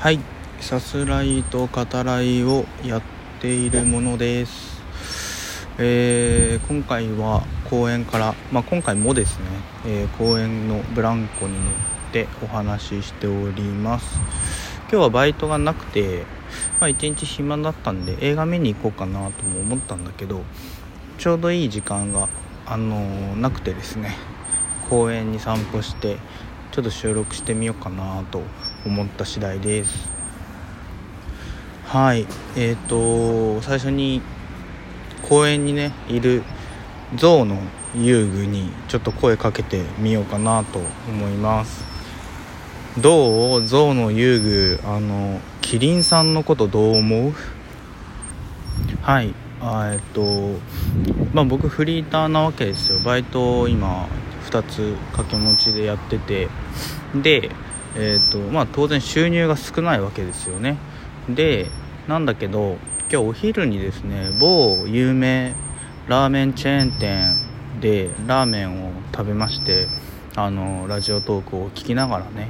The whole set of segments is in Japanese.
はい。さすらいと語らいをやっているものです。えー、今回は公園から、まあ、今回もですね、えー、公園のブランコに乗ってお話ししております。今日はバイトがなくて、まあ、一日暇だったんで映画見に行こうかなとも思ったんだけどちょうどいい時間が、あのー、なくてですね公園に散歩してちょっと収録してみようかなと思った次第です。はい。えっ、ー、と最初に公園にねいる象の遊具にちょっと声かけてみようかなと思います。どう？象の遊具あのキリンさんのことどう思う？はい。えっとまあ僕フリーターなわけですよ。バイトを今2つ掛け持ちでやってて。でえーとまあ、当然収入が少ないわけですよね。でなんだけど今日お昼にですね某有名ラーメンチェーン店でラーメンを食べましてあのラジオトークを聞きながらね。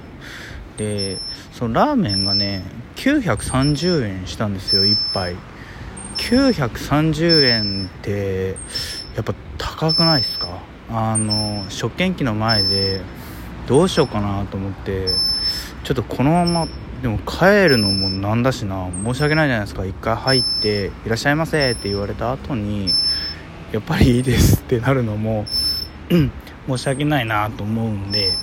でそのラーメンがね930円したんですよ1杯。930円ってやっぱ高くないですか？あの食券機の前でどうしようかなと思ってちょっとこのままでも帰るのもなんだしな。申し訳ないじゃないですか。一回入って「いらっしゃいませ」って言われた後に「やっぱりいいです」ってなるのも申し訳ないなと思うんで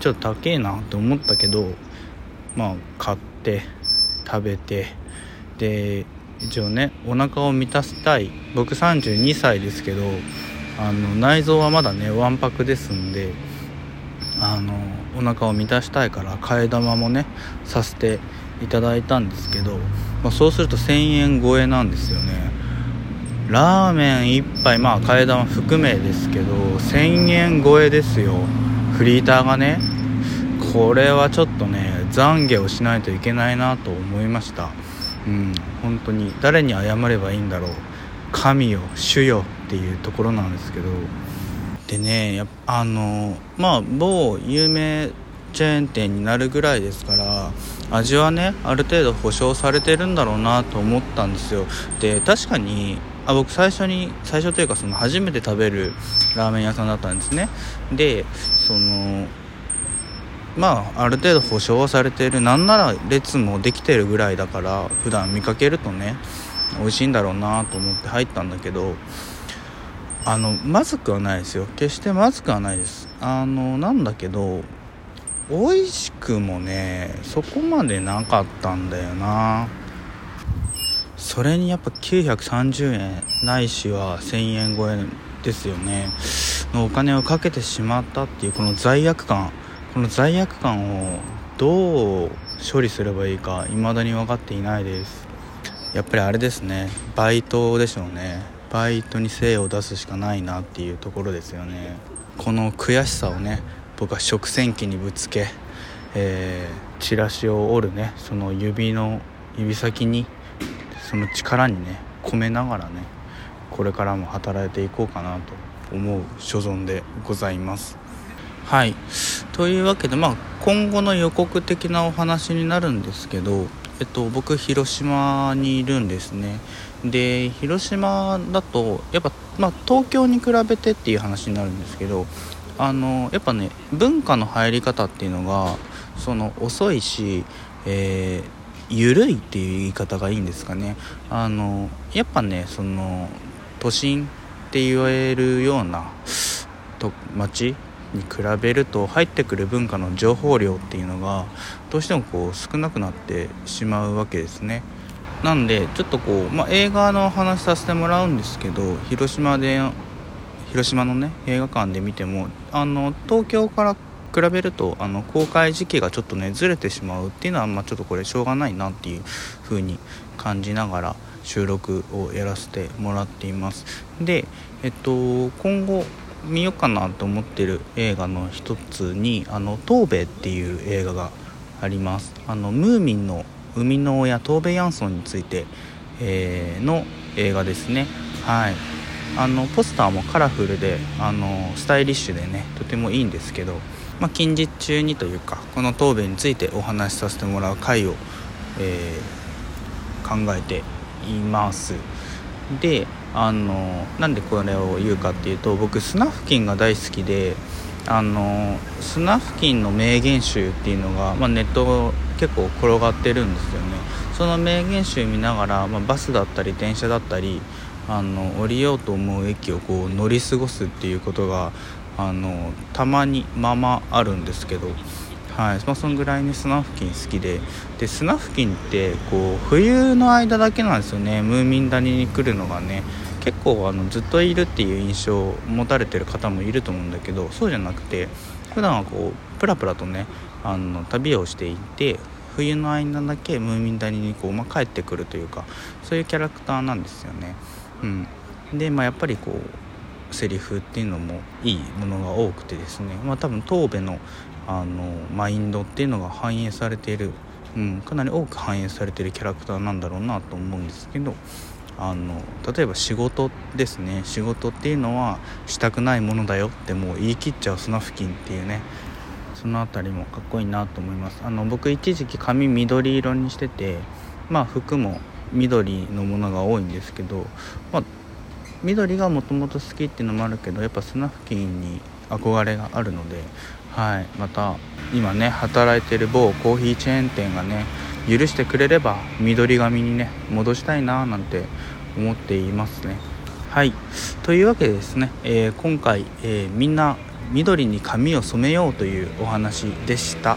ちょっと高えなと思ったけどまあ買って食べてで一応ねお腹を満たしたい。僕32歳ですけどあの内臓はまだねわんぱくですんであのお腹を満たしたいから替え玉もねさせていただいたんですけど、まあ、そうすると1000円超えなんですよね。ラーメン1杯まあ替え玉含めですけど1000円超えですよ。フリーターがね。これはちょっとね懺悔をしないといけないなと思いました。うん本当に。誰に謝ればいいんだろう。神よ主よっていうところなんですけど。でねやあのまあ某有名チェーン店になるぐらいですから味はねある程度保証されてるんだろうなと思ったんですよ。で確かにあ僕最初に最初というかその初めて食べるラーメン屋さんだったんですね。でそのまあある程度保証はされてる。なんなら列もできてるぐらいだから普段見かけるとね美味しいんだろうなと思って入ったんだけどあのまずくはないですよ。決してまずくはないです。あのなんだけど美味しくもねそこまでなかったんだよな。それにやっぱ930円ないしは1000円超えですよね。のお金をかけてしまったっていうこの罪悪感。この罪悪感をどう処理すればいいか未だに分かっていないです。やっぱりあれですね。バイトでしょうね。バイトに精を出すしかないなっていうところですよね。この悔しさをね僕は食洗機にぶつけ、えー、チラシを折るねその指の指先にその力にね込めながらねこれからも働いていこうかなと思う所存でございます。はい。というわけでまあ今後の予告的なお話になるんですけどえっと、僕広島にいるんですね。で広島だとやっぱ、まあ、東京に比べてっていう話になるんですけどあのやっぱね文化の入り方っていうのがその遅いし、えー、緩いっていう言い方がいいんですかねあのやっぱねその都心って言われるようなと街に比べると入ってくる文化の情報量っていうのがどうしてもこう少なくなってしまうわけですね。なんでちょっとこう、まあ、映画の話させてもらうんですけど広島で広島のね映画館で見てもあの東京から比べるとあの公開時期がちょっとねずれてしまうっていうのは、まあ、ちょっとこれしょうがないなっていう風に感じながら収録をやらせてもらっています。でえっと今後見ようかなと思ってる映画の一つに「あの東米」っていう映画があります。あのムーミンの生みの親東米ヤンソンについて、えー、の映画ですね。はい。あのポスターもカラフルであのスタイリッシュでねとてもいいんですけどまあ、近日中にというかこの答弁についてお話しさせてもらう回を、えー、考えています。であのなんでこれを言うかっていうと僕スナフキンが大好きであのスナフキンの名言集っていうのが、まあ、ネット結構転がってるんですよね。その名言集見ながら、まあ、バスだったり電車だったりあの降りようと思う駅をこう乗り過ごすっていうことがあのたまにままあるんですけどはい。まあ、そのぐらいにスナフキン好きで。でスナフキンってこう冬の間だけなんですよね。ムーミン谷に来るのがね。結構あのずっといるっていう印象を持たれてる方もいると思うんだけどそうじゃなくて普段はこうプラプラとねあの旅をしていて冬の間だけムーミン谷にこう、まあ、帰ってくるというかそういうキャラクターなんですよね。うん、で、まあ、やっぱりこうセリフっていうのもいいものが多くてですね、まあ、多分東部のあのマインドっていうのが反映されている、うん、かなり多く反映されているキャラクターなんだろうなと思うんですけどあの例えば仕事ですね。仕事っていうのはしたくないものだよってもう言い切っちゃうスナフキンっていうねその辺りもかっこいいなと思います。あの僕一時期髪緑色にしててまあ服も緑のものが多いんですけど、まあ、緑がもともと好きっていうのもあるけどやっぱスナフキンに憧れがあるので、はい、また今ね働いてる某コーヒーチェーン店がね許してくれれば緑髪にね戻したいななんて思っていますね。はい。というわけでですね、えー、今回、えー、みんな緑に髪を染めようというお話でした。